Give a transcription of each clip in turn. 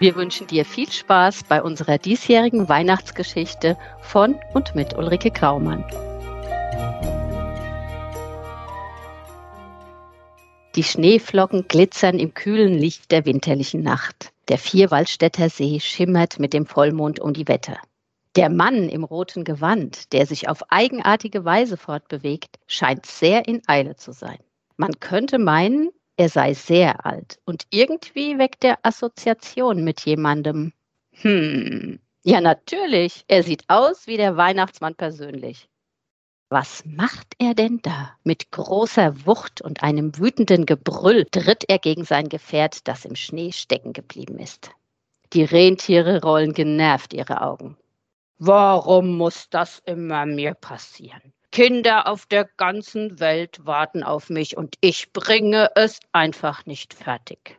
Wir wünschen dir viel Spaß bei unserer diesjährigen Weihnachtsgeschichte von und mit Ulrike Graumann. Die Schneeflocken glitzern im kühlen Licht der winterlichen Nacht. Der Vierwaldstätter See schimmert mit dem Vollmond um die Wette. Der Mann im roten Gewand, der sich auf eigenartige Weise fortbewegt, scheint sehr in Eile zu sein. Man könnte meinen, er sei sehr alt und irgendwie weckt er Assoziation mit jemandem. Hm, ja natürlich, er sieht aus wie der Weihnachtsmann persönlich. Was macht er denn da? Mit großer Wucht und einem wütenden Gebrüll tritt er gegen sein Gefährt, das im Schnee stecken geblieben ist. Die Rentiere rollen genervt ihre Augen. Warum muss das immer mir passieren? Kinder auf der ganzen Welt warten auf mich und ich bringe es einfach nicht fertig.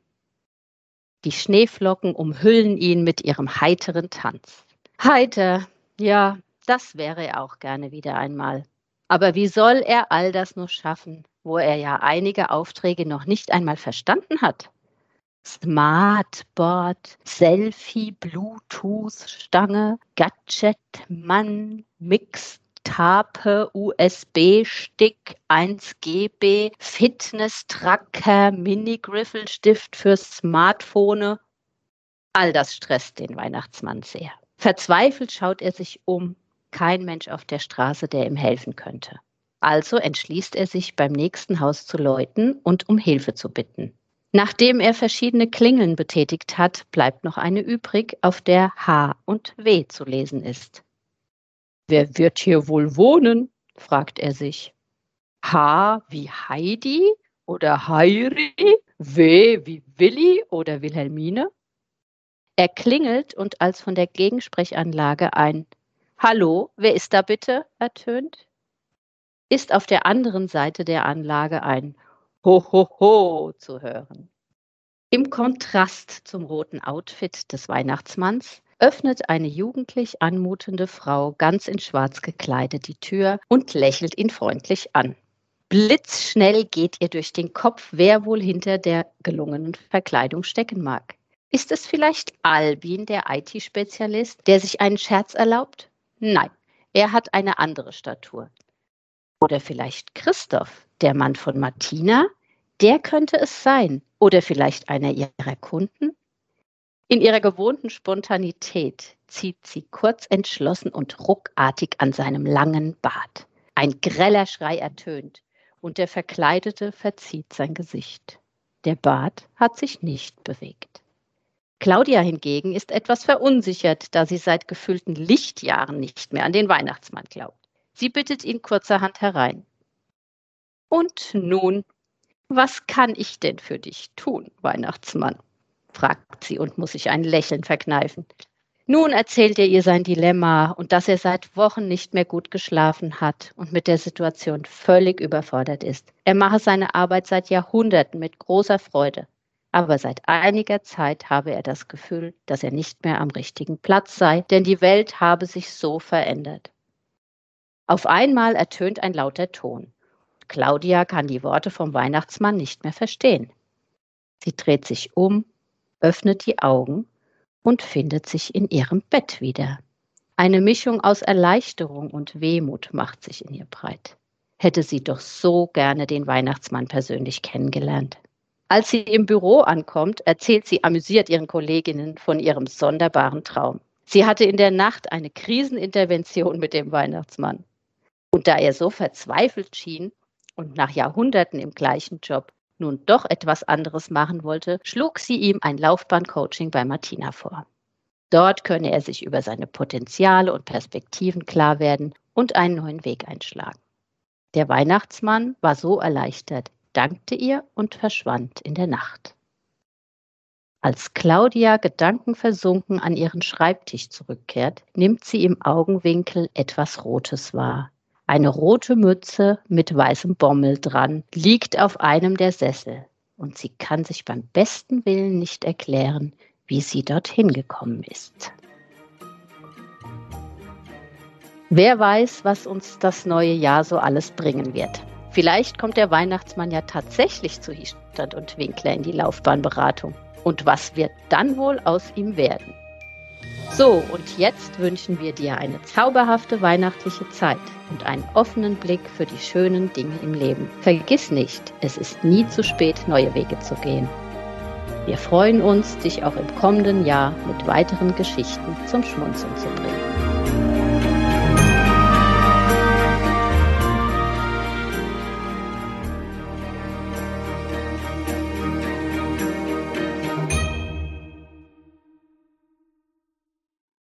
Die Schneeflocken umhüllen ihn mit ihrem heiteren Tanz. Heiter, ja, das wäre er auch gerne wieder einmal. Aber wie soll er all das nur schaffen, wo er ja einige Aufträge noch nicht einmal verstanden hat? Smartboard, Selfie, Bluetooth-Stange, Gadget-Mann, Mix, Tape, USB-Stick, 1GB, Fitness-Tracker, Mini-Griffelstift für Smartphone. All das stresst den Weihnachtsmann sehr. Verzweifelt schaut er sich um kein Mensch auf der Straße, der ihm helfen könnte. Also entschließt er sich, beim nächsten Haus zu läuten und um Hilfe zu bitten. Nachdem er verschiedene Klingeln betätigt hat, bleibt noch eine übrig, auf der H und W zu lesen ist. Wer wird hier wohl wohnen? fragt er sich. H wie Heidi oder Heiri? W wie Willi oder Wilhelmine? Er klingelt und als von der Gegensprechanlage ein Hallo, wer ist da bitte? ertönt, ist auf der anderen Seite der Anlage ein Ho, ho, ho zu hören. Im Kontrast zum roten Outfit des Weihnachtsmanns öffnet eine jugendlich anmutende Frau ganz in schwarz gekleidet die Tür und lächelt ihn freundlich an. Blitzschnell geht ihr durch den Kopf, wer wohl hinter der gelungenen Verkleidung stecken mag. Ist es vielleicht Albin, der IT-Spezialist, der sich einen Scherz erlaubt? Nein, er hat eine andere Statur. Oder vielleicht Christoph, der Mann von Martina? Der könnte es sein. Oder vielleicht einer ihrer Kunden? In ihrer gewohnten Spontanität zieht sie kurz entschlossen und ruckartig an seinem langen Bart. Ein greller Schrei ertönt und der Verkleidete verzieht sein Gesicht. Der Bart hat sich nicht bewegt. Claudia hingegen ist etwas verunsichert, da sie seit gefühlten Lichtjahren nicht mehr an den Weihnachtsmann glaubt. Sie bittet ihn kurzerhand herein. Und nun, was kann ich denn für dich tun, Weihnachtsmann? fragt sie und muss sich ein Lächeln verkneifen. Nun erzählt er ihr sein Dilemma und dass er seit Wochen nicht mehr gut geschlafen hat und mit der Situation völlig überfordert ist. Er mache seine Arbeit seit Jahrhunderten mit großer Freude aber seit einiger Zeit habe er das Gefühl, dass er nicht mehr am richtigen Platz sei, denn die Welt habe sich so verändert. Auf einmal ertönt ein lauter Ton. Claudia kann die Worte vom Weihnachtsmann nicht mehr verstehen. Sie dreht sich um, öffnet die Augen und findet sich in ihrem Bett wieder. Eine Mischung aus Erleichterung und Wehmut macht sich in ihr breit. Hätte sie doch so gerne den Weihnachtsmann persönlich kennengelernt. Als sie im Büro ankommt, erzählt sie amüsiert ihren Kolleginnen von ihrem sonderbaren Traum. Sie hatte in der Nacht eine Krisenintervention mit dem Weihnachtsmann. Und da er so verzweifelt schien und nach Jahrhunderten im gleichen Job nun doch etwas anderes machen wollte, schlug sie ihm ein Laufbahncoaching bei Martina vor. Dort könne er sich über seine Potenziale und Perspektiven klar werden und einen neuen Weg einschlagen. Der Weihnachtsmann war so erleichtert, dankte ihr und verschwand in der Nacht. Als Claudia gedankenversunken an ihren Schreibtisch zurückkehrt, nimmt sie im Augenwinkel etwas Rotes wahr. Eine rote Mütze mit weißem Bommel dran liegt auf einem der Sessel und sie kann sich beim besten Willen nicht erklären, wie sie dorthin gekommen ist. Wer weiß, was uns das neue Jahr so alles bringen wird. Vielleicht kommt der Weihnachtsmann ja tatsächlich zu Hiestand und Winkler in die Laufbahnberatung. Und was wird dann wohl aus ihm werden? So, und jetzt wünschen wir dir eine zauberhafte weihnachtliche Zeit und einen offenen Blick für die schönen Dinge im Leben. Vergiss nicht, es ist nie zu spät, neue Wege zu gehen. Wir freuen uns, dich auch im kommenden Jahr mit weiteren Geschichten zum Schmunzeln zu bringen.